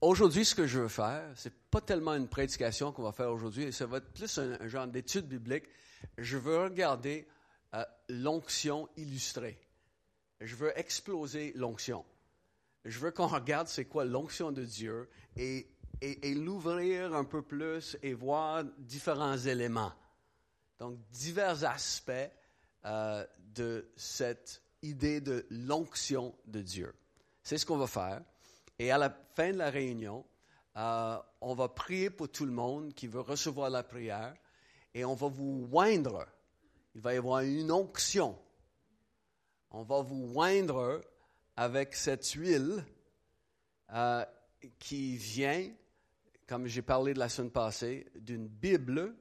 aujourd'hui, ce que je veux faire, c'est pas tellement une prédication qu'on va faire aujourd'hui, ça va être plus un, genre d'étude biblique. Je veux regarder euh, l'onction illustrée. Je veux exploser l'onction. Je veux qu'on regarde c'est quoi l'onction de Dieu et, l'ouvrir un peu plus et voir différents éléments. Donc, divers aspects euh, de cette idée de l'onction de Dieu. C'est ce qu'on va faire. Et à la fin de la réunion, euh, on va prier pour tout le monde qui veut recevoir la prière et on va vous oindre. Il va y avoir une onction. On va vous oindre avec cette huile euh, qui vient, comme j'ai parlé de la semaine passée, d'une Bible.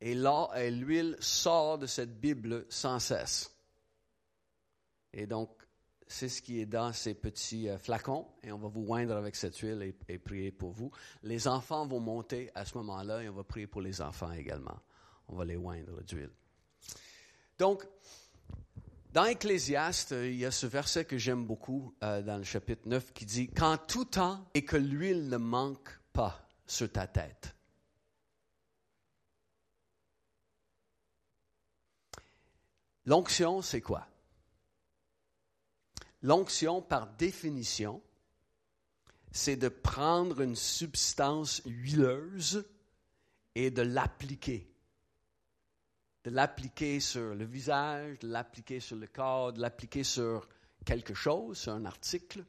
Et là, l'huile sort de cette Bible sans cesse. Et donc, c'est ce qui est dans ces petits euh, flacons et on va vous oindre avec cette huile et, prier pour vous. Les enfants vont monter à ce moment-là et on va prier pour les enfants également. On va les oindre d'huile. Donc, dans Ecclésiaste, il y a ce verset que j'aime beaucoup euh, dans le chapitre 9 qui dit Quand tout temps et que l'huile ne manque pas sur ta tête. L'onction, c'est quoi? L'onction, par définition, c'est de prendre une substance huileuse et de l'appliquer. De l'appliquer sur le visage, de l'appliquer sur le corps, de l'appliquer sur quelque chose, sur un article.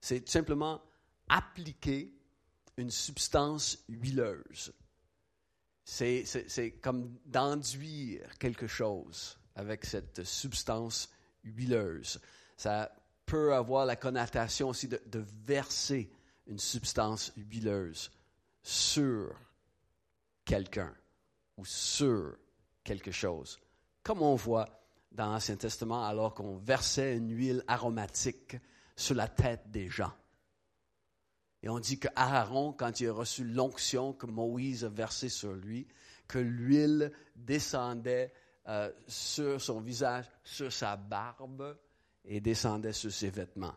C'est simplement appliquer une substance huileuse. C'est comme d'enduire quelque chose avec cette substance huileuse ça peut avoir la connotation aussi de, verser une substance huileuse sur quelqu'un ou sur quelque chose. Comme on voit dans l'Ancien Testament alors qu'on versait une huile aromatique sur la tête des gens. Et on dit que Aaron, quand il a reçu l'onction que Moïse a versée sur lui, que l'huile descendait euh, sur son visage, sur sa barbe, et descendait sur ses vêtements.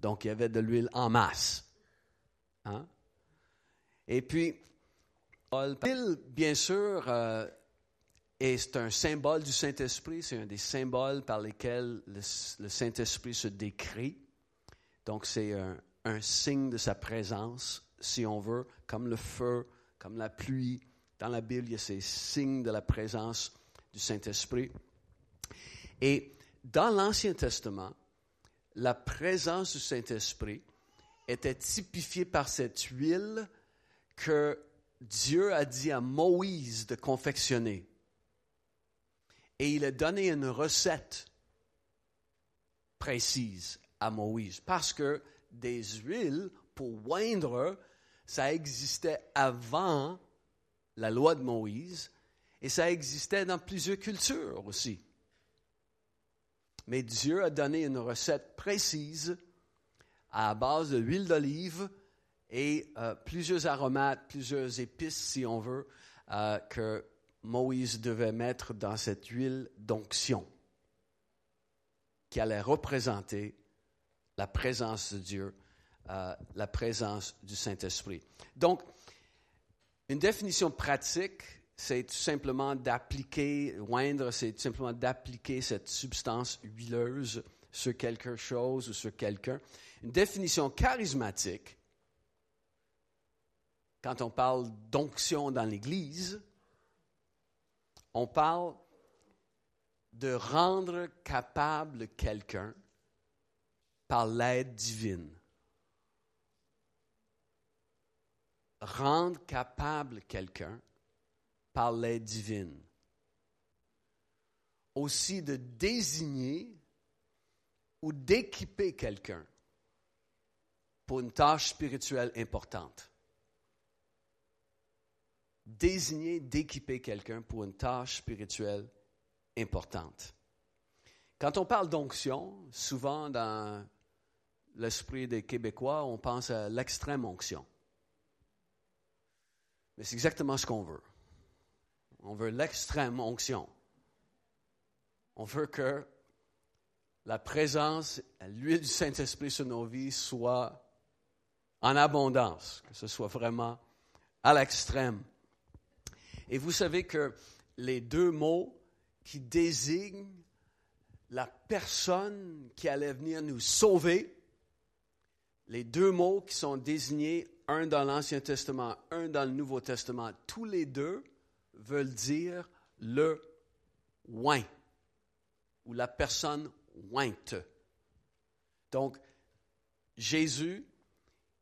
Donc, il y avait de l'huile en masse. Hein? Et puis, l'huile, bien sûr, euh, est un symbole du Saint-Esprit. C'est un des symboles par lesquels le, Saint-Esprit se décrit. Donc, c'est un, un signe de sa présence, si on veut, comme le feu, comme la pluie. Dans la Bible, il y a ces signes de la présence du Saint-Esprit. Et dans l'Ancien Testament, la présence du Saint-Esprit était typifiée par cette huile que Dieu a dit à Moïse de confectionner. Et il a donné une recette précise à Moïse, parce que des huiles pour oindre, ça existait avant la loi de Moïse, et ça existait dans plusieurs cultures aussi. Mais Dieu a donné une recette précise à base de l'huile d'olive et euh, plusieurs aromates, plusieurs épices, si on veut, euh, que Moïse devait mettre dans cette huile d'onction qui allait représenter la présence de Dieu, euh, la présence du Saint-Esprit. Donc, une définition pratique c'est tout simplement d'appliquer, oindre, c'est tout simplement d'appliquer cette substance huileuse sur quelque chose ou sur quelqu'un. Une définition charismatique, quand on parle d'onction dans l'Église, on parle de rendre capable quelqu'un par l'aide divine. Rendre capable quelqu'un par l'aide divine. Aussi de désigner ou d'équiper quelqu'un pour une tâche spirituelle importante. Désigner, d'équiper quelqu'un pour une tâche spirituelle importante. Quand on parle d'onction, souvent dans l'esprit des Québécois, on pense à l'extrême onction. Mais c'est exactement ce qu'on veut. On veut l'extrême onction. On veut que la présence, l'huile du Saint-Esprit sur nos vies soit en abondance, que ce soit vraiment à l'extrême. Et vous savez que les deux mots qui désignent la personne qui allait venir nous sauver, les deux mots qui sont désignés, un dans l'Ancien Testament, un dans le Nouveau Testament, tous les deux veulent dire le oint ou la personne ointe. Donc, Jésus,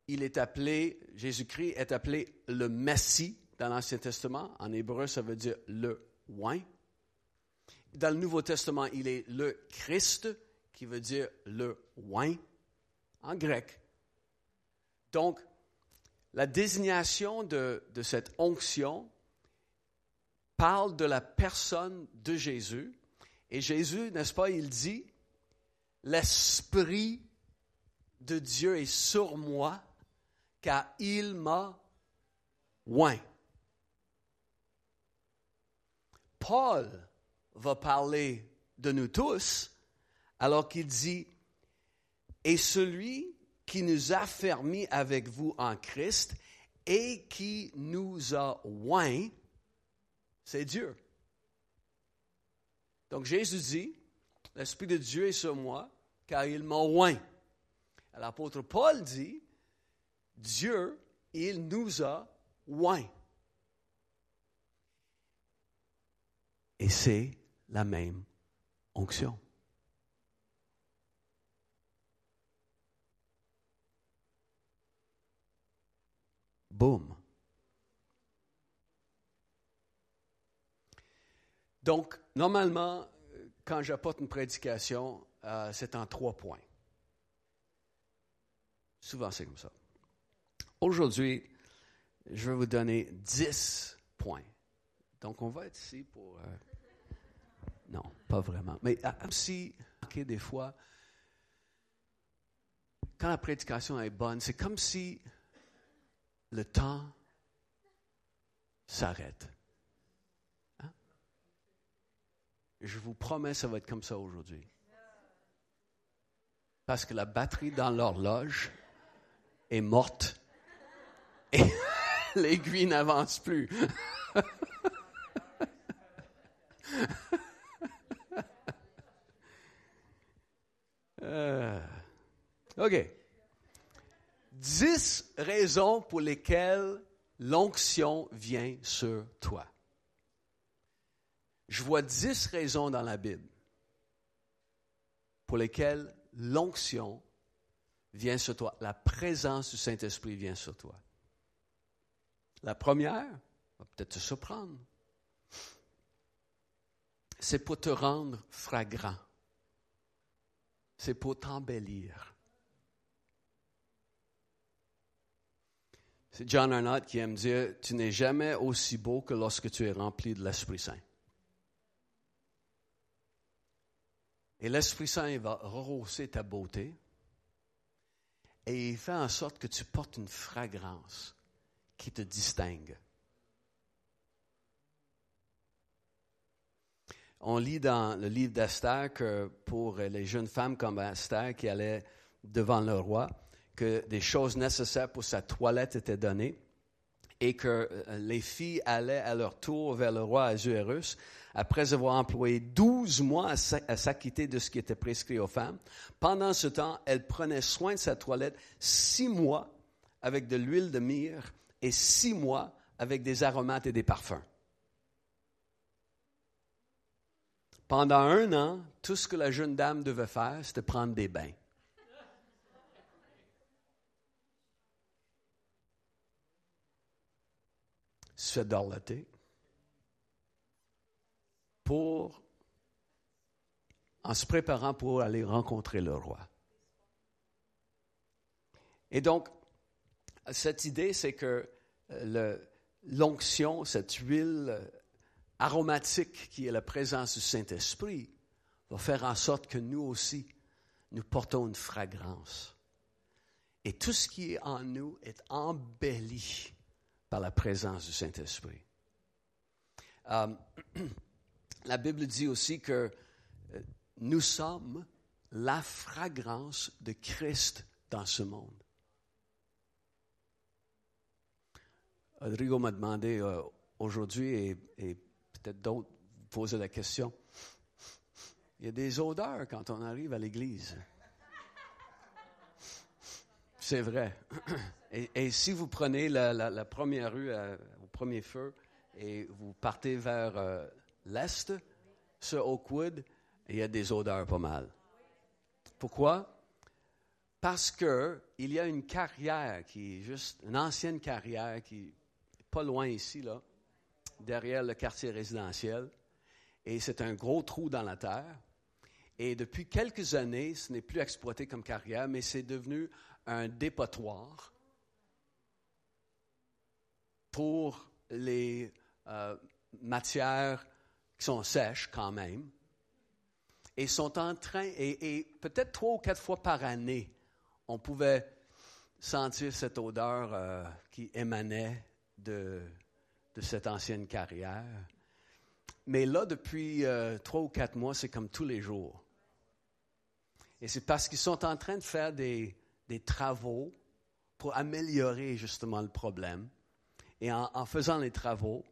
il est appelé, Jésus-Christ est appelé le Messie dans l'Ancien Testament. En hébreu, ça veut dire le oint. Dans le Nouveau Testament, il est le Christ, qui veut dire le oint, en grec. Donc, la désignation de, de cette onction parle de la personne de Jésus. Et Jésus, n'est-ce pas, il dit, l'Esprit de Dieu est sur moi, car il m'a oint. Paul va parler de nous tous, alors qu'il dit, et celui qui nous a fermis avec vous en Christ et qui nous a oint, c'est Dieu. Donc Jésus dit, l'Esprit de Dieu est sur moi, car il m'a oint. L'apôtre Paul dit, Dieu, il nous a oint. Et c'est la même onction. Boum. Donc, normalement, quand j'apporte une prédication, euh, c'est en trois points. Souvent, c'est comme ça. Aujourd'hui, je vais vous donner dix points. Donc, on va être ici pour... Euh, non, pas vraiment. Mais euh, si, des fois, quand la prédication est bonne, c'est comme si le temps s'arrête. Je vous promets, ça va être comme ça aujourd'hui. Parce que la batterie dans l'horloge est morte et l'aiguille n'avance plus. Euh, OK. Dix raisons pour lesquelles l'onction vient sur toi je vois dix raisons dans la Bible pour lesquelles l'onction vient sur toi, la présence du Saint-Esprit vient sur toi. La première va peut-être te surprendre. C'est pour te rendre fragrant. C'est pour t'embellir. C'est John Arnott qui aime dire, tu n'es jamais aussi beau que lorsque tu es rempli de l'Esprit Saint. Et l'Esprit Saint va rehausser ta beauté et il fait en sorte que tu portes une fragrance qui te distingue. On lit dans le livre d'Esther que pour les jeunes femmes comme Esther qui allaient devant le roi, que des choses nécessaires pour sa toilette étaient données et que euh, les filles allaient à leur tour vers le roi Azuérus après avoir employé 12 mois à s'acquitter de ce qui était prescrit aux femmes. Pendant ce temps, elle prenait soin de sa toilette six mois avec de l'huile de myrrhe et six mois avec des aromates et des parfums. Pendant un an, tout ce que la jeune dame devait faire, c'était prendre des bains. Se dorloter pour, en se préparant pour aller rencontrer le roi. Et donc, cette idée, c'est que euh, l'onction, cette huile euh, aromatique qui est la présence du Saint-Esprit, va faire en sorte que nous aussi, nous portons une fragrance. Et tout ce qui est en nous est embelli par la présence du Saint-Esprit. Euh, la Bible dit aussi que euh, nous sommes la fragrance de Christ dans ce monde. Rodrigo m'a demandé euh, aujourd'hui, et, peut-être d'autres vous poser la question, il y a des odeurs quand on arrive à l'église. C'est vrai. Et, si vous prenez la, première rue euh, au premier feu et vous partez vers euh, l'est, sur Oakwood, il y a des odeurs pas mal. Pourquoi? Parce que il y a une carrière qui est juste une ancienne carrière qui est pas loin ici là, derrière le quartier résidentiel, et c'est un gros trou dans la terre. Et depuis quelques années, ce n'est plus exploité comme carrière, mais c'est devenu un dépotoir pour les euh, matières qui sont sèches quand même, et sont en train, et, peut-être trois ou quatre fois par année, on pouvait sentir cette odeur euh, qui émanait de, de, cette ancienne carrière. Mais là, depuis euh, trois ou quatre mois, c'est comme tous les jours. Et c'est parce qu'ils sont en train de faire des, des travaux pour améliorer justement le problème. Et en, faisant les travaux,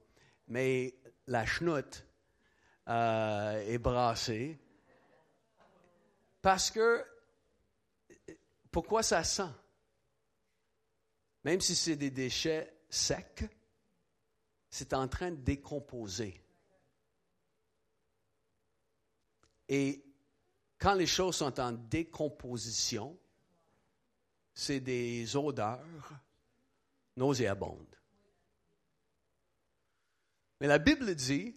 mais la chenoute euh, est brassée. Parce que, pourquoi ça sent? Même si c'est des déchets secs, c'est en train de décomposer. Et quand les choses sont en décomposition, c'est des odeurs nauséabondes. Mais la Bible dit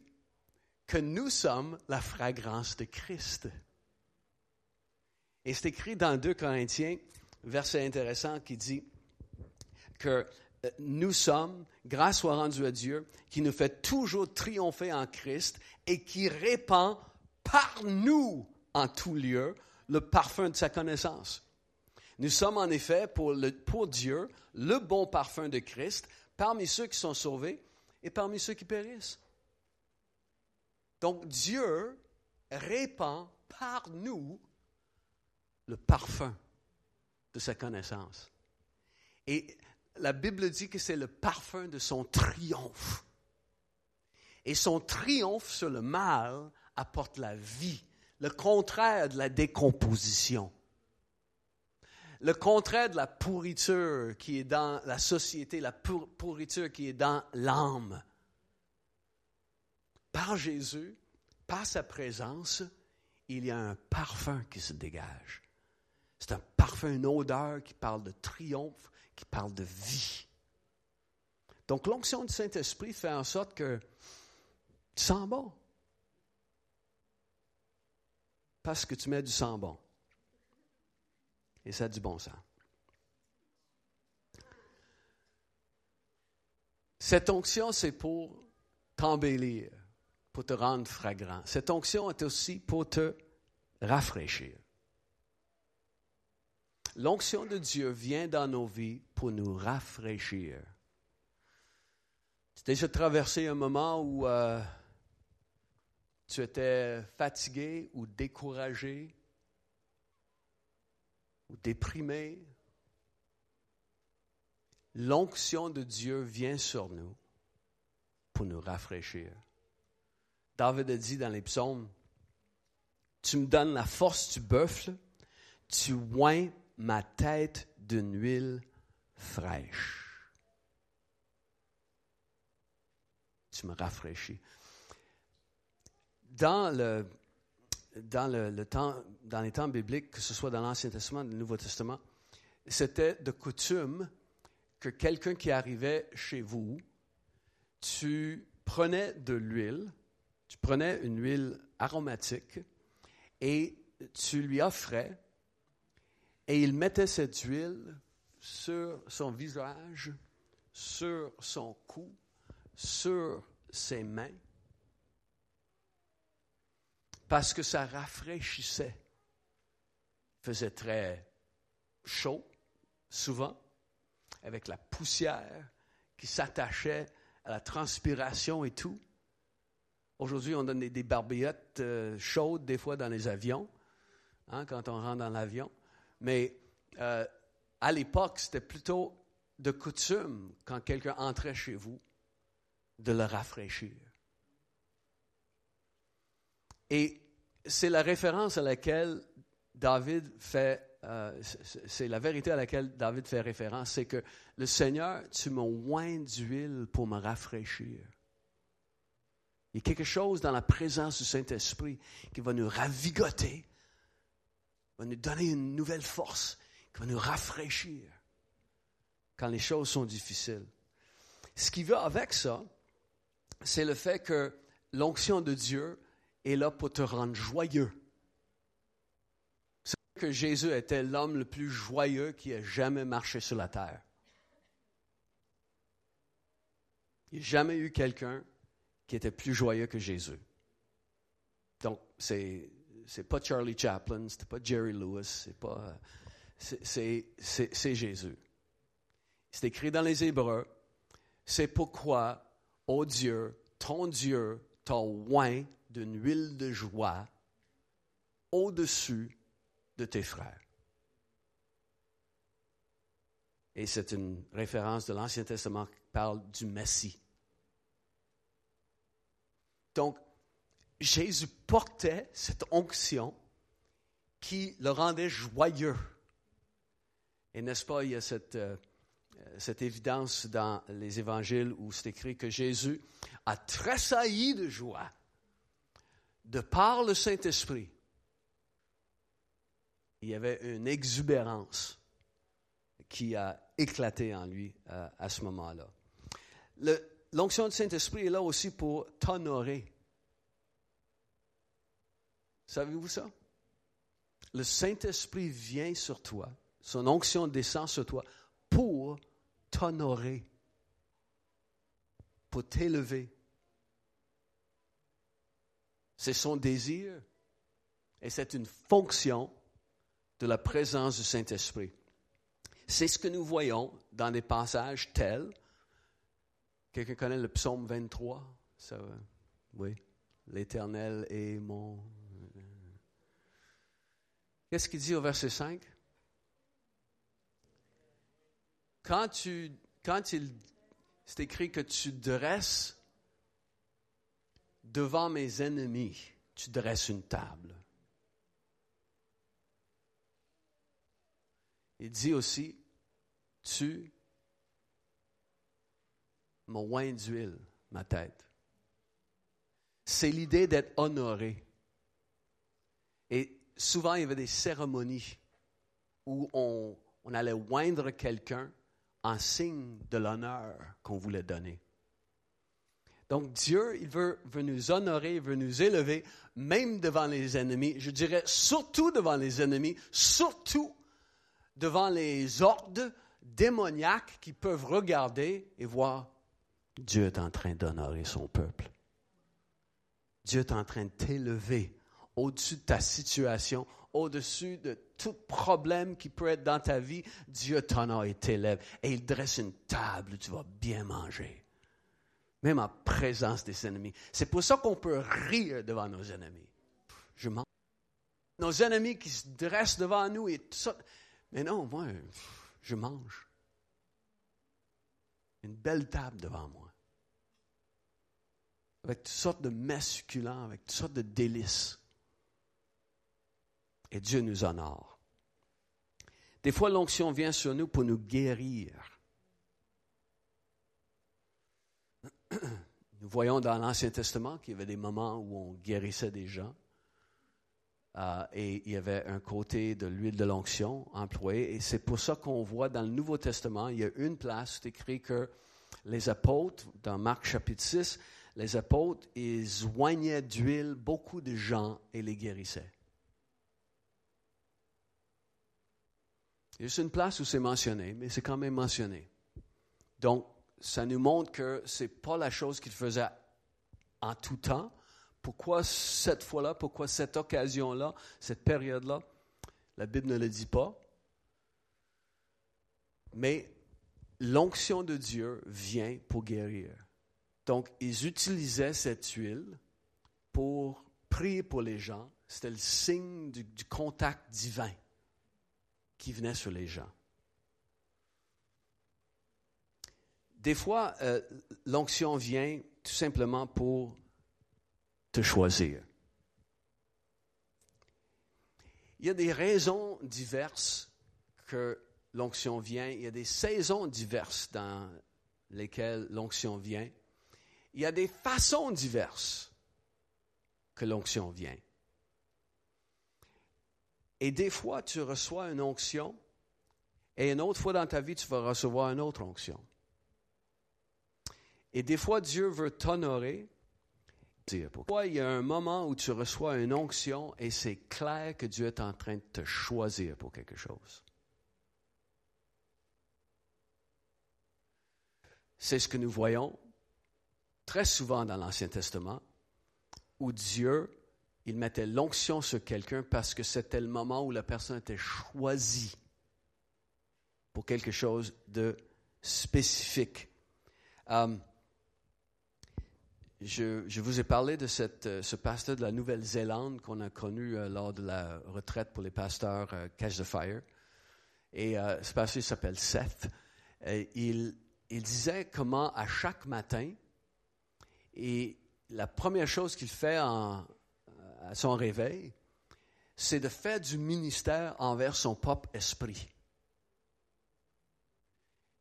que nous sommes la fragrance de Christ. Et c'est écrit dans 2 Corinthiens, verset intéressant qui dit que euh, nous sommes, grâce soit rendue à Dieu, qui nous fait toujours triompher en Christ et qui répand par nous en tout lieu le parfum de sa connaissance. Nous sommes en effet pour, Dieu le bon parfum de Christ parmi ceux qui sont sauvés et parmi ceux qui périssent. Donc Dieu répand par nous le parfum de sa connaissance. Et la Bible dit que c'est le parfum de son triomphe. Et son triomphe sur le mal apporte la vie, le contraire de la décomposition. Le contraire de la pourriture qui est dans la société, la pourriture qui est dans l'âme. Par Jésus, par sa présence, il y a un parfum qui se dégage. C'est un parfum, une odeur qui parle de triomphe, qui parle de vie. Donc l'onction du Saint-Esprit fait en sorte que tu sens bon. Parce que tu mets du sang bon. Et ça a du bon sens. Cette onction, c'est pour t'embellir, pour te rendre fragrant. Cette onction est aussi pour te rafraîchir. L'onction de Dieu vient dans nos vies pour nous rafraîchir. Tu as déjà traversé un moment où euh, tu étais fatigué ou découragé ou déprimé. L'onction de Dieu vient sur nous pour nous rafraîchir. David a dit dans les psaumes, Tu me donnes la force du buffle, tu oins ma tête d'une huile fraîche. Tu me rafraîchis. Dans le, dans le, temps, dans les temps bibliques, que ce soit dans l'Ancien Testament le Nouveau Testament, c'était de coutume que quelqu'un qui arrivait chez vous, tu prenais de l'huile, tu prenais une huile aromatique et tu lui offrais et il mettait cette huile sur son visage, sur son cou, sur ses mains, parce que ça rafraîchissait. Faisait très chaud, souvent, avec la poussière qui s'attachait à la transpiration et tout. Aujourd'hui, on donne des, barbillettes euh, chaudes des fois dans les avions hein, quand on rentre dans l'avion. Mais euh, à l'époque, c'était plutôt de coutume, quand quelqu'un entrait chez vous, de le rafraîchir. Et c'est la référence à laquelle David fait, euh, c'est la vérité à laquelle David fait référence, c'est que le Seigneur, tu m'as oint d'huile pour me rafraîchir. Il y a quelque chose dans la présence du Saint-Esprit qui va nous ravigoter, va nous donner une nouvelle force, qui va nous rafraîchir quand les choses sont difficiles. Ce qui va avec ça, c'est le fait que l'onction de Dieu est là pour te rendre joyeux. C'est que Jésus était l'homme le plus joyeux qui ait jamais marché sur la terre. Il n'y a jamais eu quelqu'un qui était plus joyeux que Jésus. Donc, c'est c'est pas Charlie Chaplin, c'est pas Jerry Lewis, c'est pas c'est Jésus. C'est écrit dans les Hébreux. C'est pourquoi, ô Dieu, ton Dieu t'a oint d'une huile de joie au-dessus de tes frères. Et c'est une référence de l'Ancien Testament qui parle du Messie. Donc, Jésus portait cette onction qui le rendait joyeux. Et n'est-ce pas, il y a cette, euh, cette évidence dans les évangiles où c'est écrit que Jésus a tressailli de joie de par le Saint-Esprit. Il y avait une exubérance qui a éclaté en lui euh, à ce moment-là. L'onction du Saint-Esprit est là aussi pour t'honorer. Savez-vous ça? Le Saint-Esprit vient sur toi, son onction descend sur toi pour t'honorer, pour t'élever. C'est son désir et c'est une fonction de la présence du Saint-Esprit. C'est ce que nous voyons dans des passages tels. Quelqu'un connaît le psaume 23? Ça, oui. L'Éternel est mon Qu'est-ce qu'il dit au verset 5? Quand, tu, quand il, c'est écrit que tu dresses devant mes ennemis, tu dresses une table. Il dit aussi, tu m'as oint ma tête. C'est l'idée d'être honoré. Et souvent, il y avait des cérémonies où on, allait oindre quelqu'un en signe de l'honneur qu'on voulait donner. Donc Dieu, il veut, nous honorer, veut nous élever, même devant les ennemis. Je dirais surtout devant les ennemis, surtout devant les ordres démoniaques qui peuvent regarder et voir Dieu est en train d'honorer son peuple. Dieu est en train de t'élever au-dessus de ta situation, au-dessus de tout problème qui peut être dans ta vie, Dieu t'en a été élève et il dresse une table où tu vas bien manger, même en présence des ennemis. C'est pour ça qu'on peut rire devant nos ennemis. Je mange. Nos ennemis qui se dressent devant nous et tout ça. Mais non, moi, je mange. Une belle table devant moi. Avec toutes sortes de mets succulents, avec toutes sortes de délices et Dieu nous honore. Des fois, l'onction vient sur nous pour nous guérir. Nous voyons dans l'Ancien Testament qu'il y avait des moments où on guérissait des gens. Euh, et il y avait un côté de l'huile de l'onction employée. Et c'est pour ça qu'on voit dans le Nouveau Testament, il y a une place, c'est écrit que les apôtres, dans Marc chapitre 6, les apôtres, ils oignaient d'huile beaucoup de gens et les guérissaient. Il y a juste une place où c'est mentionné, mais c'est quand même mentionné. Donc, ça nous montre que ce n'est pas la chose qu'il faisait en tout temps. Pourquoi cette fois-là, pourquoi cette occasion-là, cette période-là? La Bible ne le dit pas. Mais l'onction de Dieu vient pour guérir. Donc, ils utilisaient cette huile pour prier pour les gens, C'était le signe du, du contact divin qui venait sur les gens. Des fois, euh, l'onction vient tout simplement pour te choisir. Il y a des raisons diverses que l'onction vient. Il y a des saisons diverses dans lesquelles l'onction vient. Il y a des façons diverses que l'onction vient. Et des fois, tu reçois une onction, et une autre fois dans ta vie, tu vas recevoir une autre onction. Et des fois, Dieu veut t'honorer. Pourquoi il y a un moment où tu reçois une onction et c'est clair que Dieu est en train de te choisir pour quelque chose. C'est ce que nous voyons très souvent dans l'Ancien Testament, où Dieu, il mettait l'onction sur quelqu'un parce que c'était le moment où la personne était choisie pour quelque chose de spécifique. Um, je, vous ai parlé de euh, ce pasteur de la Nouvelle-Zélande qu'on a connu euh, lors de la retraite pour les pasteurs euh, Catch the Fire. Et ce pasteur s'appelle Seth. il, disait comment à chaque matin, et la première chose qu'il fait à son réveil, c'est de faire du ministère envers son propre esprit.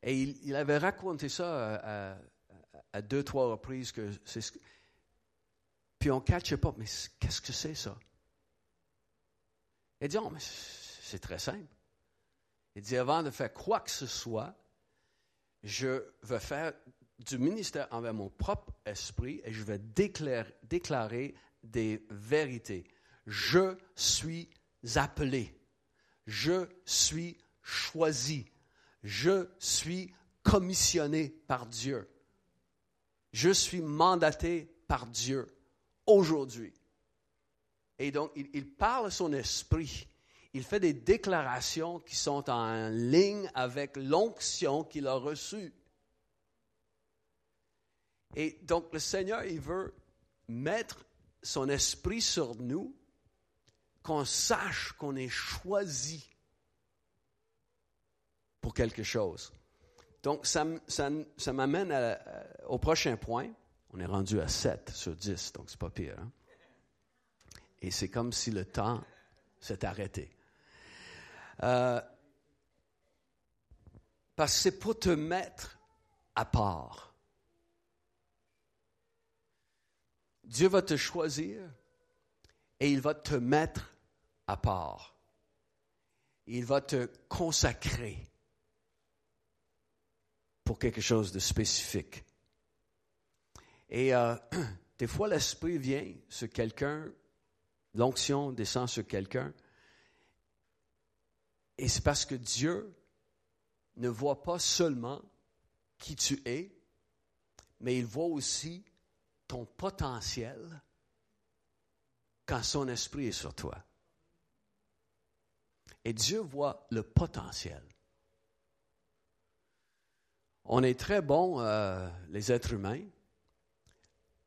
Et il, avait raconté ça à deux, trois reprises que c'est ce Puis on ne catche pas, mais qu'est-ce que c'est ça? Il dit, oh, c'est très simple. Il dit, avant de faire quoi que ce soit, je veux faire du ministère envers mon propre esprit et je déclarer, déclarer des vérités. Je suis appelé. Je suis choisi. Je suis commissionné par Dieu. Je suis mandaté par Dieu aujourd'hui. Et donc, il, parle son esprit. Il fait des déclarations qui sont en ligne avec l'onction qu'il a reçue. Et donc, le Seigneur, il veut mettre son esprit sur nous, qu'on sache qu'on est choisi pour quelque chose. Donc, ça, m'amène au prochain point. On est rendu à 7 sur 10, donc c'est pas pire. Hein. Et c'est comme si le temps s'est arrêté. Euh, parce que c'est pour te mettre à part. Dieu va te choisir et il va te mettre à part. Il va te consacrer pour quelque chose de spécifique. Et euh, des fois, l'Esprit vient sur quelqu'un, l'onction descend sur quelqu'un, et c'est parce que Dieu ne voit pas seulement qui tu es, mais il voit aussi ton potentiel quand son esprit est sur toi. Et Dieu voit le potentiel. On est très bon, euh, les êtres humains,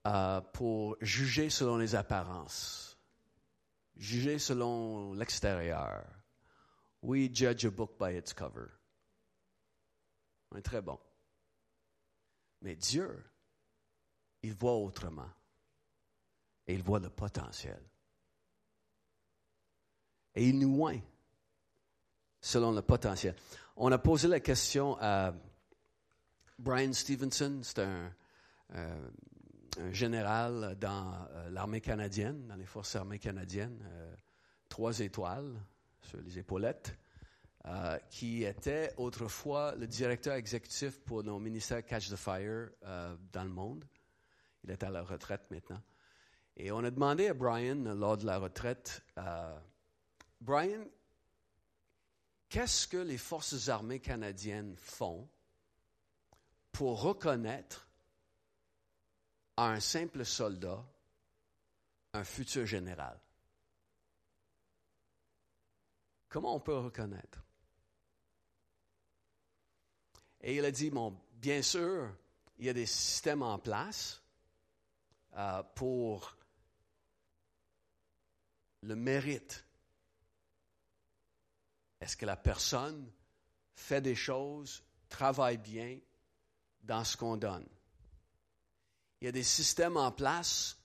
euh, pour juger selon les apparences, juger selon l'extérieur. We judge a book by its cover. On est très bon. Mais Dieu, il voit autrement. Et il voit le potentiel. Et il nous oint selon le potentiel. On a posé la question à Brian Stevenson, c'est un, euh, général dans euh, l'armée canadienne, dans les forces armées canadiennes, euh, trois étoiles sur les épaulettes, qui était autrefois le directeur exécutif pour nos ministères Catch the Fire dans le monde. Il est à la retraite maintenant. Et on a demandé à Brian, lors de la retraite, Brian, qu'est-ce que les forces armées canadiennes font pour reconnaître à un simple soldat un futur général. Comment on peut reconnaître? Et il a dit, bon, bien sûr, il y a des systèmes en place euh, pour le mérite. Est-ce que la personne fait des choses, travaille bien dans ce qu'on donne? Il y a des systèmes en place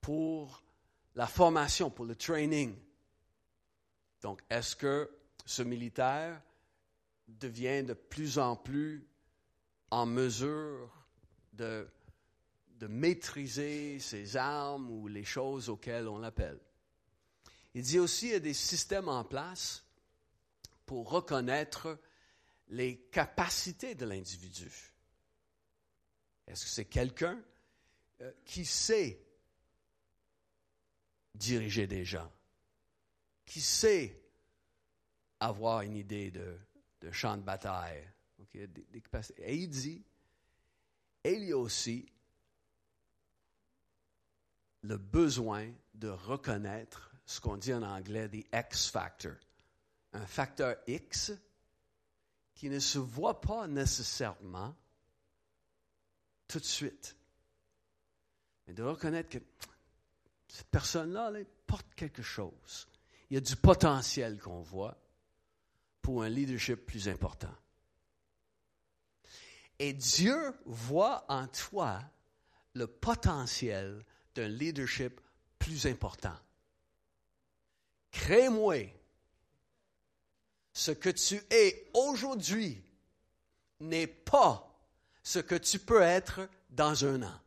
pour la formation, pour le training. Donc, est-ce que ce militaire devient de plus en plus en mesure de, maîtriser ses armes ou les choses auxquelles on l'appelle? Il dit aussi qu'il y a des systèmes en place pour reconnaître les capacités de l'individu. Est-ce que c'est quelqu'un euh, qui sait diriger des gens, qui sait avoir une idée de, champ de bataille. Et il dit, il y a aussi le besoin de reconnaître ce qu'on dit en anglais the X factor, un facteur X qui ne se voit pas nécessairement tout de suite. Mais de reconnaître que cette personne-là porte quelque chose. Il y a du potentiel qu'on voit pour un leadership plus important. Et Dieu voit en toi le potentiel d'un leadership plus important. Crée-moi ce que tu es aujourd'hui n'est pas ce que tu peux être dans un an.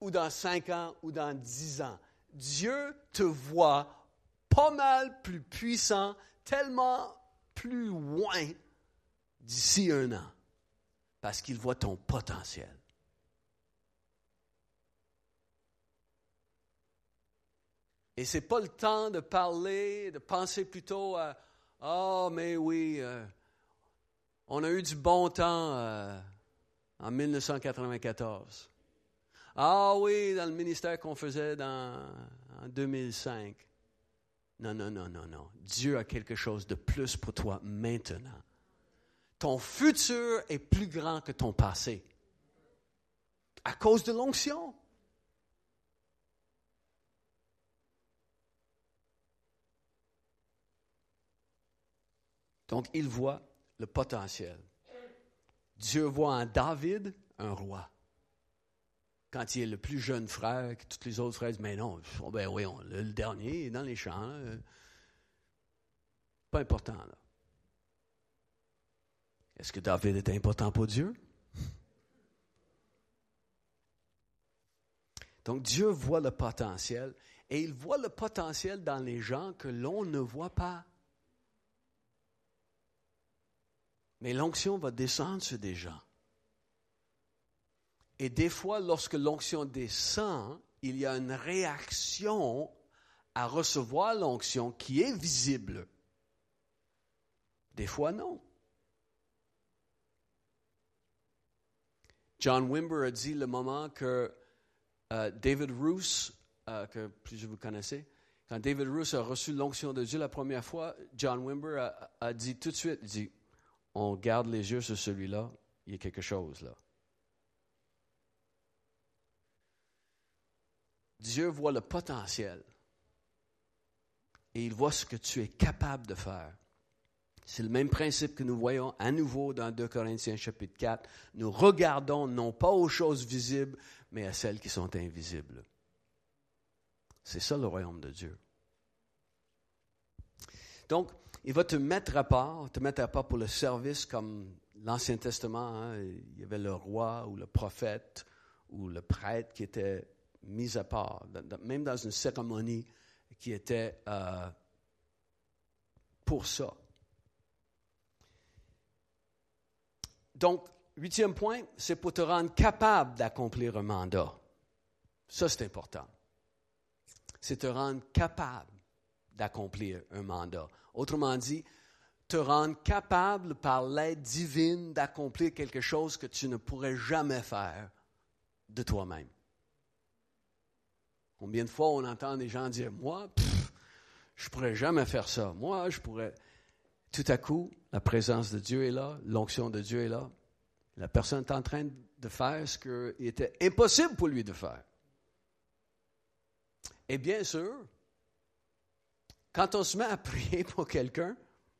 ou dans cinq ans ou dans dix ans. Dieu te voit pas mal plus puissant, tellement plus loin d'ici un an, parce qu'il voit ton potentiel. Et ce n'est pas le temps de parler, de penser plutôt à oh, mais oui, euh, on a eu du bon temps euh, en 1994. Ah oui, dans le ministère qu'on faisait en 2005. Non, non, non, non, non. Dieu a quelque chose de plus pour toi maintenant. Ton futur est plus grand que ton passé. À cause de l'onction. Donc, il voit le potentiel. Dieu voit en David un roi quand il est le plus jeune frère, que tous les autres frères disent, mais non, ben oui, le, dernier est dans les champs. Pas important, là. Est-ce que David est important pour Dieu? Donc Dieu voit le potentiel et il voit le potentiel dans les gens que l'on ne voit pas. Mais l'onction va descendre sur des gens. Et des fois, lorsque l'onction descend, il y a une réaction à recevoir l'onction qui est visible. Des fois, non. John Wimber a dit le moment que euh, David Roos, euh, que plusieurs vous connaissez, quand David Roos a reçu l'onction de Dieu la première fois, John Wimber a, a dit tout de suite, il dit, on garde les yeux sur celui-là, il y a quelque chose là. Dieu voit le potentiel et il voit ce que tu es capable de faire. C'est le même principe que nous voyons à nouveau dans 2 Corinthiens chapitre 4. Nous regardons non pas aux choses visibles, mais à celles qui sont invisibles. C'est ça le royaume de Dieu. Donc, il va te mettre à part, te mettre à part pour le service comme l'Ancien Testament. Hein. il y avait le roi ou le prophète ou le prêtre qui était mis à part, même dans une cérémonie qui était euh, pour ça. Donc, huitième point, c'est pour te rendre capable d'accomplir un mandat. Ça, c'est important. C'est te rendre capable d'accomplir un mandat. Autrement dit, te rendre capable par l'aide divine d'accomplir quelque chose que tu ne pourrais jamais faire de toi-même. Combien de fois on entend des gens dire, moi, je ne pourrais jamais faire ça. Moi, je pourrais. Tout à coup, la présence de Dieu est là, l'onction de Dieu est là. La personne est en train de faire ce qu'il était impossible pour lui de faire. Et bien sûr, quand on se met à prier pour quelqu'un,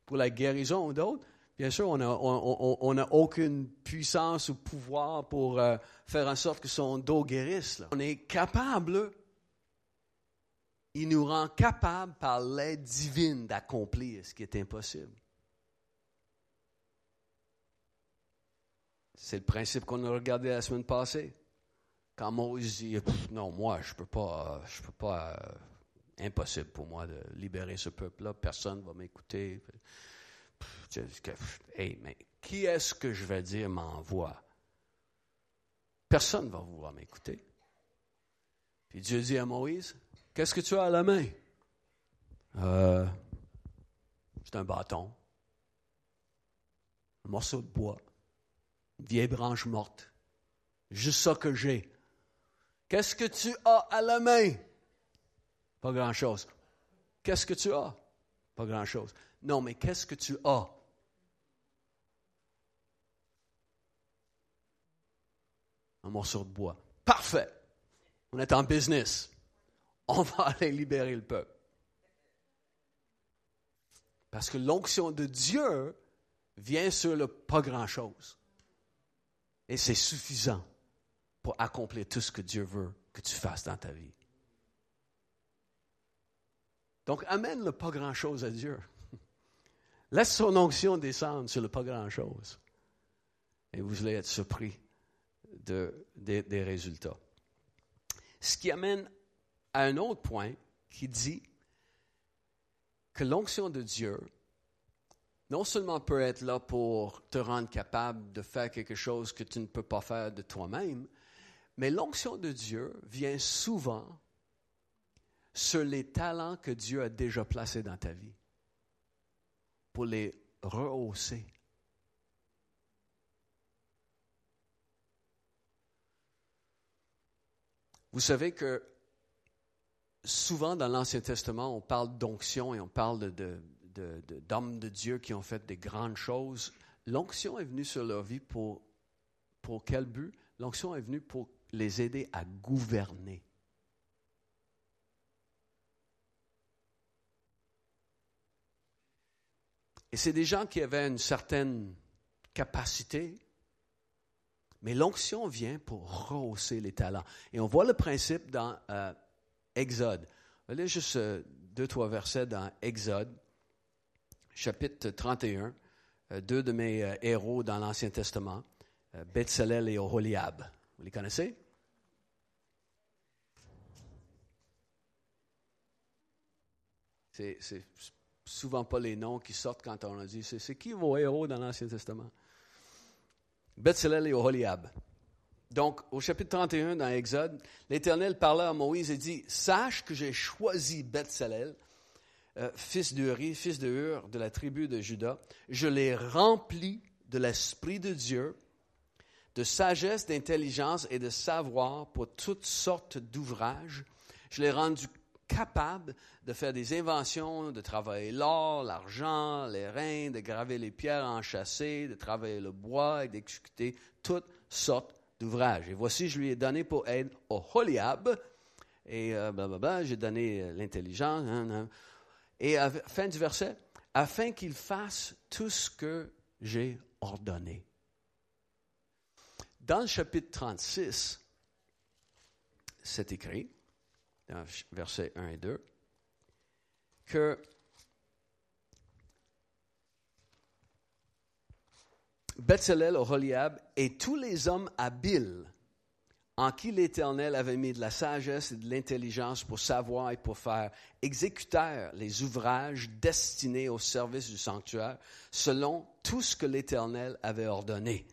pour la guérison ou d'autres, bien sûr, on n'a aucune puissance ou pouvoir pour euh, faire en sorte que son dos guérisse. On est capable, il nous rend capable par l'aide divine d'accomplir ce qui est impossible. C'est le principe qu'on a regardé la semaine passée. Quand Moïse dit, non, moi, je peux pas, je peux pas, euh, impossible pour moi de libérer ce peuple-là, personne ne va m'écouter. Hey, mais qui est-ce que je vais dire m'envoie? Personne ne va vouloir m'écouter. Puis Dieu dit à Moïse, qu'est-ce que tu as à la main? Euh, c'est un bâton, un morceau de bois vieille branche morte. Juste ça que j'ai. Qu'est-ce que tu as à la main? Pas grand-chose. Qu'est-ce que tu as? Pas grand-chose. Non, mais qu'est-ce que tu as? Un morceau de bois. Parfait. On est en business. On va aller libérer le peuple. Parce que l'onction de Dieu vient sur le pas grand-chose. Et c'est suffisant pour accomplir tout ce que Dieu veut que tu fasses dans ta vie. Donc, amène le pas grand-chose à Dieu. Laisse son onction descendre sur le pas grand-chose. Et vous allez être surpris de, des résultats. Ce qui amène à un autre point qui dit que l'onction de Dieu non seulement peut être là pour te rendre capable de faire quelque chose que tu ne peux pas faire de toi-même, mais l'onction de Dieu vient souvent sur les talents que Dieu a déjà placés dans ta vie pour les rehausser. Vous savez que souvent dans l'Ancien Testament, on parle d'onction et on parle d'hommes de, Dieu qui ont fait des grandes choses. L'onction est venue sur leur vie pour, pour quel but? L'onction est venue pour les aider à gouverner. Et c'est des gens qui avaient une certaine capacité, mais l'onction vient pour rehausser les talents. Et on voit le principe dans euh, Exode. Allez juste euh, deux, trois versets dans Exode chapitre 31, euh, deux de mes héros dans l'Ancien Testament, Bethsalel et Oholiab. Vous les connaissez? C'est souvent pas les noms qui sortent quand on a dit c'est qui vos héros dans l'Ancien Testament? Bethsalel et Oholiab. Donc, au chapitre 31 dans Exode, l'Éternel parla à Moïse et dit Sache que j'ai choisi Bethsalel euh, fils d'Uri, fils de Hur, de la tribu de Juda, je l'ai rempli de l'Esprit de Dieu, de sagesse, d'intelligence et de savoir pour toutes sortes d'ouvrages. Je l'ai rendu capable de faire des inventions, de travailler l'or, l'argent, les reins, de graver les pierres enchâssées, de travailler le bois et d'exécuter toutes sortes d'ouvrages. Et voici, je lui ai donné pour aide au Holiab, et euh, j'ai donné euh, l'intelligence. Hein, hein. Et à fin du verset, afin qu'il fasse tout ce que j'ai ordonné. Dans le chapitre 36, c'est écrit, versets 1 et 2, que Bethsalel, Oholiab et tous les hommes habiles en qui l'Éternel avait mis de la sagesse et de l'intelligence pour savoir et pour faire exécuter les ouvrages destinés au service du sanctuaire, selon tout ce que l'Éternel avait ordonné.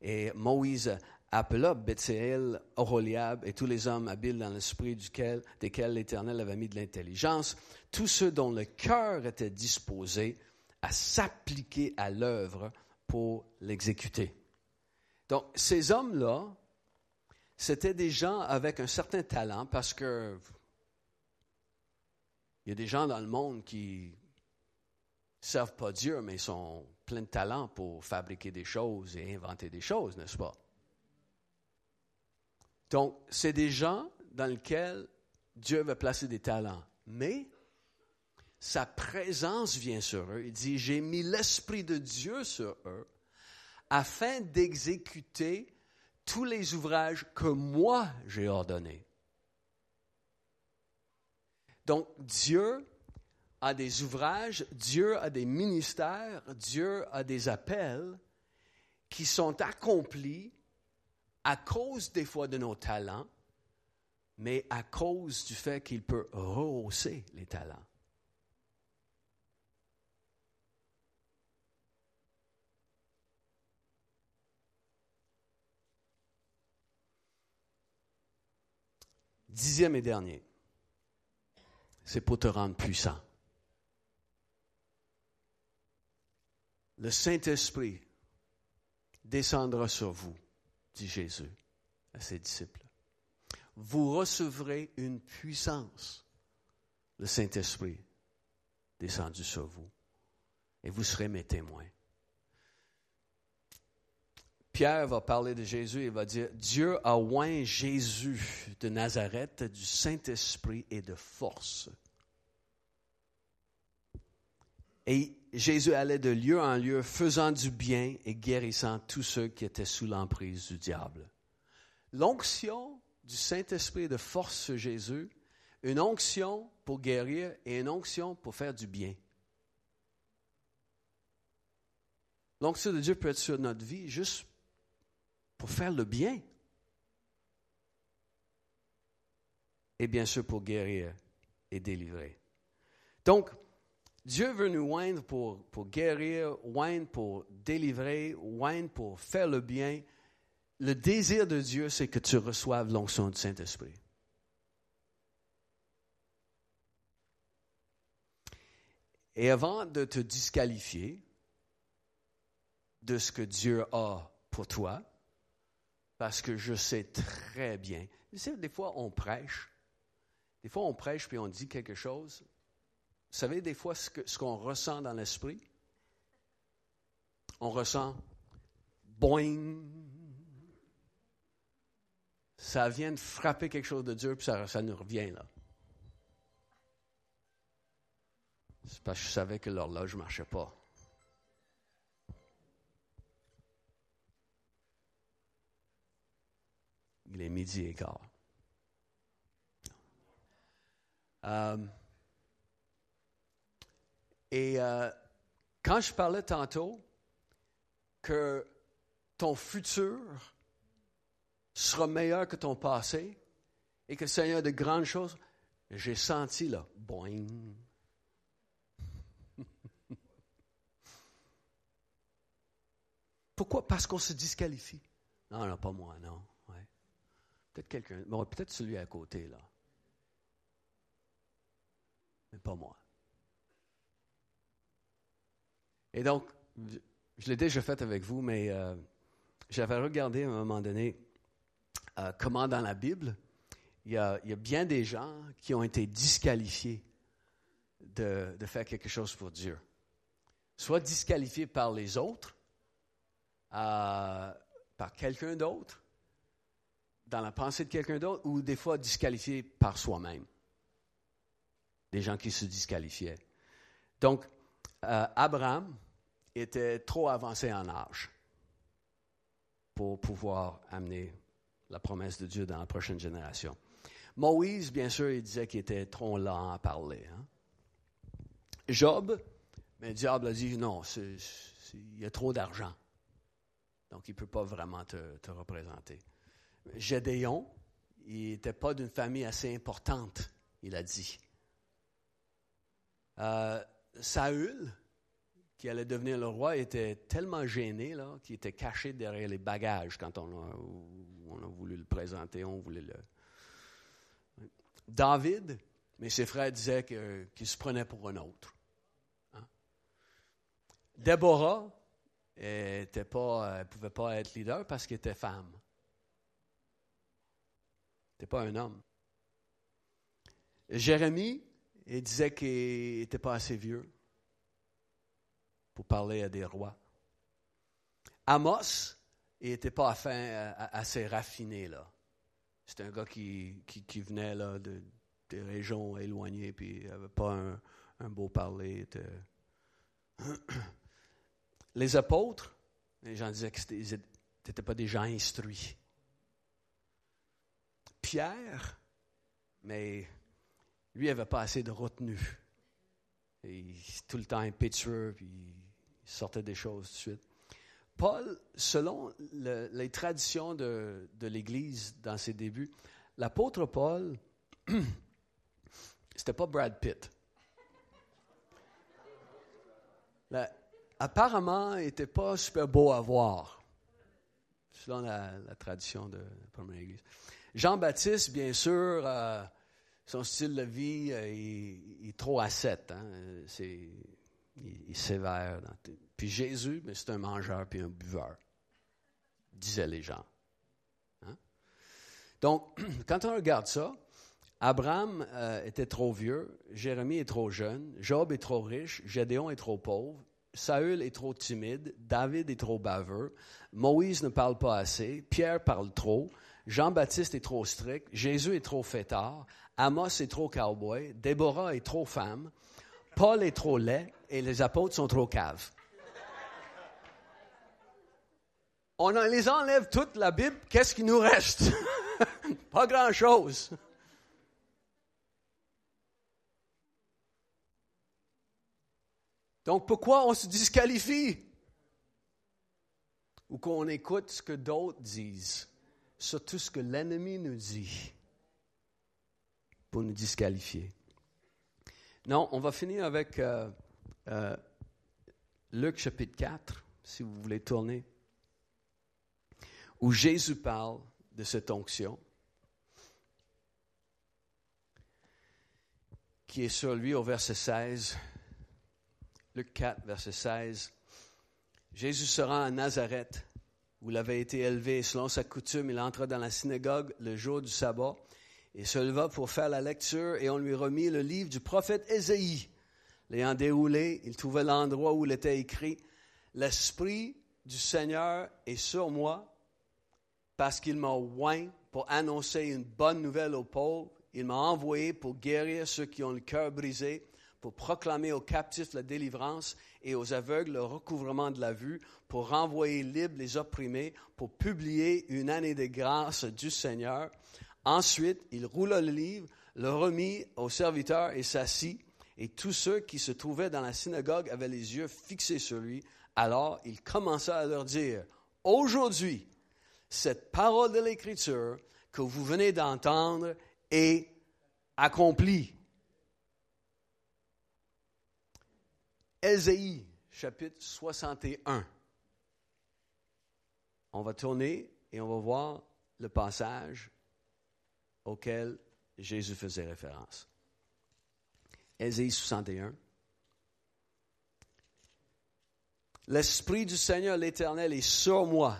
Et Moïse appela Bethsaël, Oholiab et tous les hommes habiles dans l'esprit duquel, desquels l'Éternel avait mis de l'intelligence, tous ceux dont le cœur était disposé à s'appliquer à l'œuvre pour l'exécuter. Donc, ces hommes-là, c'était des gens avec un certain talent parce que il y a des gens dans le monde qui servent pas Dieu, mais ils sont pleins de talent pour fabriquer des choses et inventer des choses, n'est-ce pas? Donc, c'est des gens dans lesquels Dieu va placer des talents. Mais sa présence vient sur eux. Il dit, j'ai mis l'Esprit de Dieu sur eux afin d'exécuter tous les ouvrages que moi j'ai ordonnés. Donc Dieu a des ouvrages, Dieu a des ministères, Dieu a des appels qui sont accomplis à cause des fois de nos talents, mais à cause du fait qu'il peut rehausser les talents. Dixième et dernier, c'est pour te rendre puissant. Le Saint-Esprit descendra sur vous, dit Jésus à ses disciples. Vous recevrez une puissance, le Saint-Esprit descendu sur vous, et vous serez mes témoins. Pierre va parler de Jésus et va dire, Dieu a oint Jésus de Nazareth du Saint-Esprit et de force. Et Jésus allait de lieu en lieu, faisant du bien et guérissant tous ceux qui étaient sous l'emprise du diable. L'onction du Saint-Esprit de force sur Jésus, une onction pour guérir et une onction pour faire du bien. L'onction de Dieu peut être sur notre vie juste pour faire le bien. Et bien sûr pour guérir et délivrer. Donc, Dieu veut nous oindre pour, guérir, oindre pour délivrer, oindre pour faire le bien. Le désir de Dieu, c'est que tu reçoives l'onction du Saint-Esprit. Et avant de te disqualifier de ce que Dieu a pour toi, parce que je sais très bien. Tu sais, des fois, on prêche. Des fois, on prêche puis on dit quelque chose. Vous savez, des fois, ce, ce qu'on ressent dans l'esprit, on ressent boing. Ça vient de frapper quelque chose de dur, puis ça, ça nous revient là. C'est parce que je savais que l'horloge ne marchait pas. Il est midi et quart. Euh, et euh, quand je parlais tantôt que ton futur sera meilleur que ton passé et que le Seigneur a de grandes choses, j'ai senti là, boing. Pourquoi? Parce qu'on se disqualifie. Non, non, pas moi, non. Peut-être quelqu'un, peut-être celui à côté, là. Mais pas moi. Et donc, je l'ai déjà fait avec vous, mais euh, j'avais regardé à un moment donné euh, comment dans la Bible, il y, a, bien des gens qui ont été disqualifiés de, faire quelque chose pour Dieu. Soit disqualifiés par les autres, euh, par quelqu'un d'autre, dans la pensée de quelqu'un d'autre ou des fois disqualifié par soi-même. Des gens qui se disqualifiaient. Donc, euh, Abraham était trop avancé en âge pour pouvoir amener la promesse de Dieu dans la prochaine génération. Moïse, bien sûr, il disait qu'il était trop lent à parler. Hein. Job, mais le diable a dit non, il y a trop d'argent. Donc, il ne peut pas vraiment te représenter. Gédéon, il n'était pas d'une famille assez importante, il a dit. Euh, Saül, qui allait devenir le roi, était tellement gêné qu'il était caché derrière les bagages quand on a, voulu le présenter. David, mais ses frères disaient qu'il se prenait pour un autre. Hein. Déborah ne pouvait pas être leader parce qu'elle était femme n'était pas un homme. Jérémie, il disait qu'il n'était pas assez vieux pour parler à des rois. Amos, il n'était pas assez raffiné. C'était un gars qui, qui, venait là, de des régions éloignées, puis n'avaient pas un, un, beau parler. Les apôtres, les gens disaient que n'étaient pas des gens instruits. Pierre, mais lui, il n'avait pas assez de retenue. Et tout le temps impétueux, puis il sortait des choses tout de suite. Paul, selon les traditions de, l'Église dans ses débuts, l'apôtre Paul, c'était pas Brad Pitt. apparemment, il n'était pas super beau à voir, selon la, tradition de la première Église. Jean-Baptiste, bien sûr, euh, son style de vie, euh, il, est trop ascète. Hein? C'est, il, est sévère. puis Jésus, c'est un mangeur puis un buveur, disaient les gens. Hein? Donc, quand on regarde ça, Abraham euh, était trop vieux, Jérémie est trop jeune, Job est trop riche, Gédéon est trop pauvre, Saül est trop timide, David est trop baveux, Moïse ne parle pas assez, Pierre parle trop, Jean-Baptiste est trop strict, Jésus est trop fêtard, Amos est trop cowboy, Déborah est trop femme, Paul est trop laid et les apôtres sont trop caves. On les enlève toute la Bible, qu'est-ce qui nous reste? Pas grand-chose. Donc pourquoi on se disqualifie? Ou qu'on écoute ce que d'autres disent, surtout ce que l'ennemi nous dit pour nous disqualifier. Non, on va finir avec euh, euh, Luc chapitre 4, si vous voulez tourner, où Jésus parle de cette onction qui est sur lui au verset 16. Luc 4, verset 16. Jésus sera à Nazareth, où il avait été élevé. Selon sa coutume, il entra dans la synagogue le jour du sabbat il se leva pour faire la lecture et on lui remit le livre du prophète Ésaïe. L'ayant déroulé, il trouvait l'endroit où il était écrit L'Esprit du Seigneur est sur moi parce qu'il m'a oint pour annoncer une bonne nouvelle aux pauvres. Il m'a envoyé pour guérir ceux qui ont le cœur brisé, pour proclamer aux captifs la délivrance et aux aveugles le recouvrement de la vue, pour renvoyer libres les opprimés, pour publier une année de grâce du Seigneur. Ensuite, il roula le livre, le remit au serviteur et s'assit. Et tous ceux qui se trouvaient dans la synagogue avaient les yeux fixés sur lui. Alors il commença à leur dire, Aujourd'hui, cette parole de l'Écriture que vous venez d'entendre est accomplie. Ésaïe, chapitre 61. On va tourner et on va voir le passage auquel Jésus faisait référence. Ésaïe 61. L'Esprit du Seigneur l'Éternel est sur moi,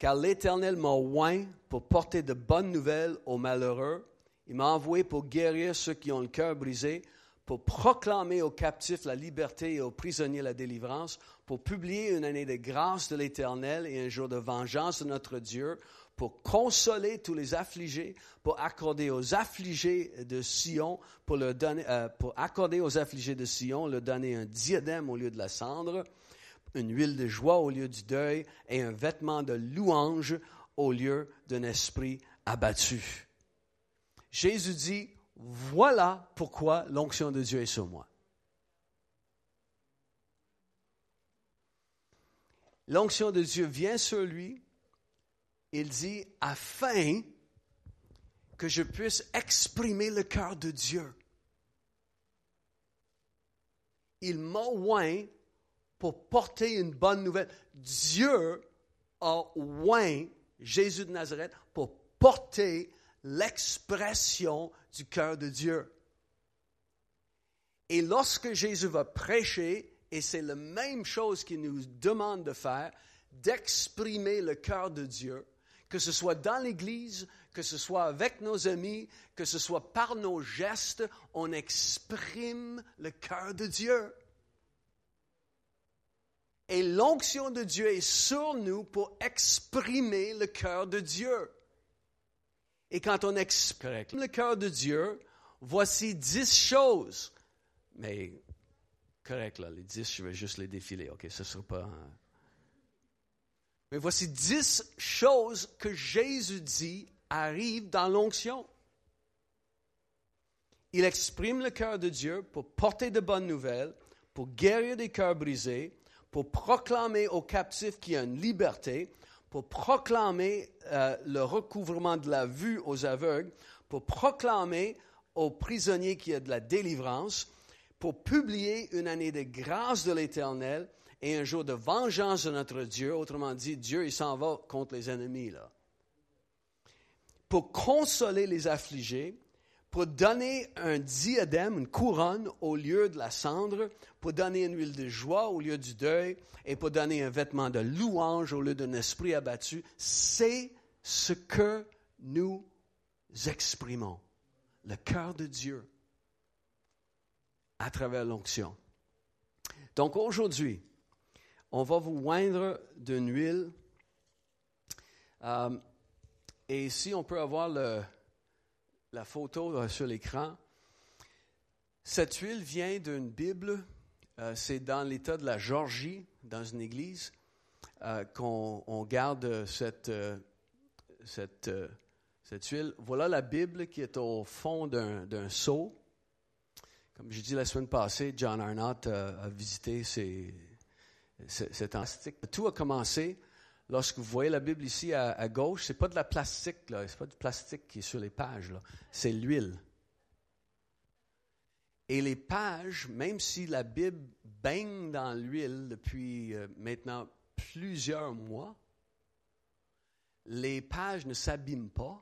car l'Éternel m'a oint pour porter de bonnes nouvelles aux malheureux. Il m'a envoyé pour guérir ceux qui ont le cœur brisé, pour proclamer aux captifs la liberté et aux prisonniers la délivrance, pour publier une année de grâce de l'Éternel et un jour de vengeance de notre Dieu, pour consoler tous les affligés, pour accorder aux affligés de Sion, pour, donner, euh, accorder aux affligés de Sion, leur donner un diadème au lieu de la cendre, une huile de joie au lieu du deuil et un vêtement de louange au lieu d'un esprit abattu. Jésus dit, voilà pourquoi l'onction de Dieu est sur moi. L'onction de Dieu vient sur lui il dit, afin que je puisse exprimer le cœur de Dieu. Il m'a oint pour porter une bonne nouvelle. Dieu a oint Jésus de Nazareth pour porter l'expression du cœur de Dieu. Et lorsque Jésus va prêcher, et c'est la même chose qu'il nous demande de faire, d'exprimer le cœur de Dieu, que ce soit dans l'Église, que ce soit avec nos amis, que ce soit par nos gestes, on exprime le cœur de Dieu. Et l'onction de Dieu est sur nous pour exprimer le cœur de Dieu. Et quand on exprime le cœur de Dieu, voici dix choses. Mais, correct, là, les dix, je vais juste les défiler. OK, ce ne sera pas. Mais voici dix choses que Jésus dit arrivent dans l'onction. Il exprime le cœur de Dieu pour porter de bonnes nouvelles, pour guérir des cœurs brisés, pour proclamer aux captifs qu'il y a une liberté, pour proclamer euh, le recouvrement de la vue aux aveugles, pour proclamer aux prisonniers qu'il y a de la délivrance, pour publier une année de grâce de l'Éternel et un jour de vengeance de notre Dieu. Autrement dit, Dieu, il s'en va contre les ennemis, là. Pour consoler les affligés, pour donner un diadème, une couronne au lieu de la cendre, pour donner une huile de joie au lieu du deuil, et pour donner un vêtement de louange au lieu d'un esprit abattu. C'est ce que nous exprimons, le cœur de Dieu, à travers l'onction. Donc aujourd'hui, on va vous oindre d'une huile. Euh, et si on peut avoir le, la photo euh, sur l'écran, cette huile vient d'une Bible. Euh, c'est dans l'État de la Georgie, dans une église, qu'on garde cette, cette, cette huile. Voilà la Bible qui est au fond d'un seau. Comme j'ai dit la semaine passée, John Arnott a visité ces, fantastique. Tout a commencé lorsque vous voyez la Bible ici à, à gauche. C'est pas de la plastique, là. C'est pas du plastique qui est sur les pages. C'est l'huile. Et les pages, même si la Bible baigne dans l'huile depuis euh, maintenant plusieurs mois, les pages ne s'abîment pas.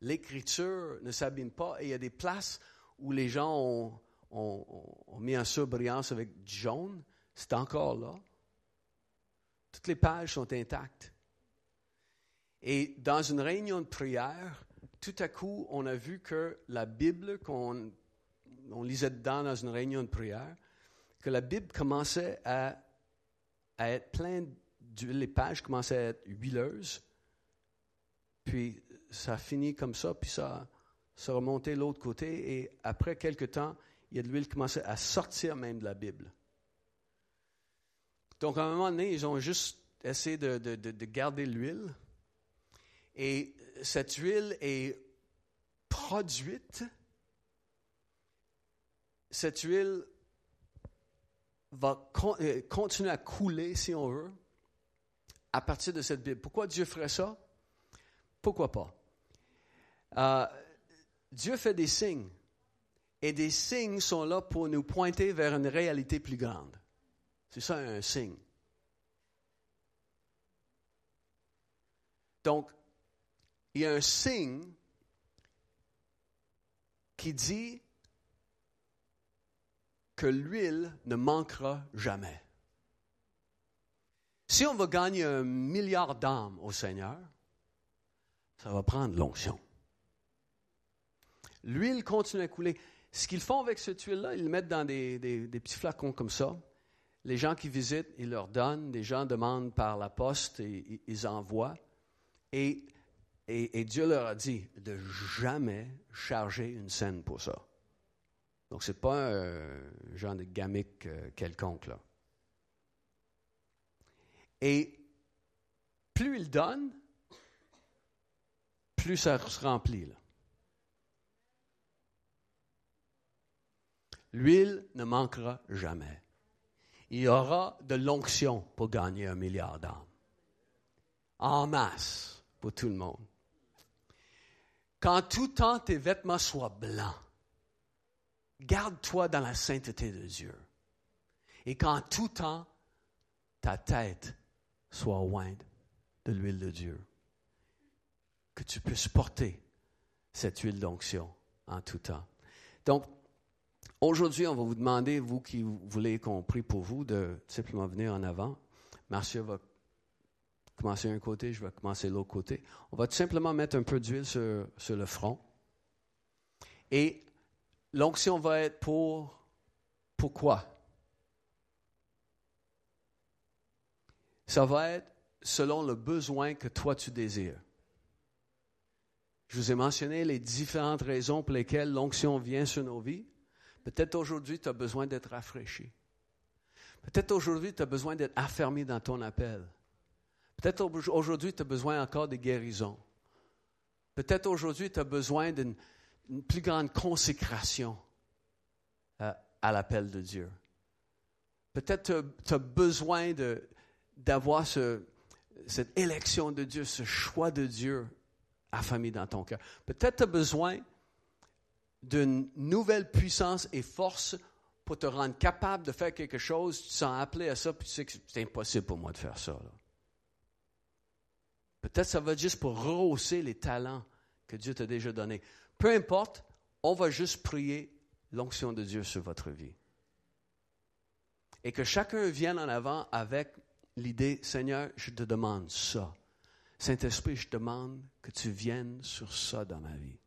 L'écriture ne s'abîme pas. Et il y a des places où les gens ont, ont mis en surbrillance avec du jaune c'est encore là. Toutes les pages sont intactes. Et dans une réunion de prière, tout à coup, on a vu que la Bible qu'on on lisait dedans dans une réunion de prière, que la Bible commençait à, être pleine les pages commençaient à être huileuses, puis ça finit comme ça, puis ça, ça remontait l'autre côté, et après quelque temps, il y a de l'huile qui commençait à sortir même de la Bible. Donc, à un moment donné, ils ont juste essayé de, garder l'huile. Et cette huile est produite. Cette huile va euh, continuer à couler, si on veut, à partir de cette Bible. Pourquoi Dieu ferait ça? Pourquoi pas? Euh, Dieu fait des signes. Et des signes sont là pour nous pointer vers une réalité plus grande. C'est ça un signe. Donc, il y a un signe qui dit que l'huile ne manquera jamais. Si on veut gagner un milliard d'âmes au Seigneur, ça va prendre l'onction. L'huile continue à couler. Ce qu'ils font avec cette huile-là, ils le mettent dans des, des petits flacons comme ça les gens qui visitent, ils leur donnent, des gens demandent par la poste ils envoient. Et, Dieu leur a dit de jamais charger une scène pour ça. Donc, ce n'est pas un genre de gamique euh, quelconque. Là. Et plus ils donnent, plus ça se remplit. L'huile ne manquera jamais il y aura de l'onction pour gagner un milliard d'âmes. En masse pour tout le monde. Quand tout temps tes vêtements soient blancs, garde-toi dans la sainteté de Dieu. Et qu'en tout temps, ta tête soit ointe de l'huile de Dieu. Que tu puisses porter cette huile d'onction en tout temps. Donc, Aujourd'hui, on va vous demander, vous qui voulez qu'on prie pour vous, de simplement venir en avant. Marcia va commencer un côté, je vais commencer l'autre côté. On va tout simplement mettre un peu d'huile sur, sur le front. Et l'onction va être pour pourquoi? Ça va être selon le besoin que toi tu désires. Je vous ai mentionné les différentes raisons pour lesquelles l'onction vient sur nos vies. Peut-être aujourd'hui, tu as besoin d'être rafraîchi. Peut-être aujourd'hui, tu as besoin d'être affermi dans ton appel. Peut-être aujourd'hui, tu as besoin encore de guérison. Peut-être aujourd'hui, tu as besoin d'une plus grande consécration euh, à l'appel de Dieu. Peut-être tu as besoin d'avoir cette élection de Dieu, ce choix de Dieu affamé dans ton cœur. Peut-être tu as besoin d'une nouvelle puissance et force pour te rendre capable de faire quelque chose, tu te sens appelé à ça, puis tu sais que c'est impossible pour moi de faire ça. Peut-être ça va juste pour rehausser les talents que Dieu t'a déjà donnés. Peu importe, on va juste prier l'onction de Dieu sur votre vie. Et que chacun vienne en avant avec l'idée, Seigneur, je te demande ça. Saint-Esprit, je demande que tu viennes sur ça dans ma vie.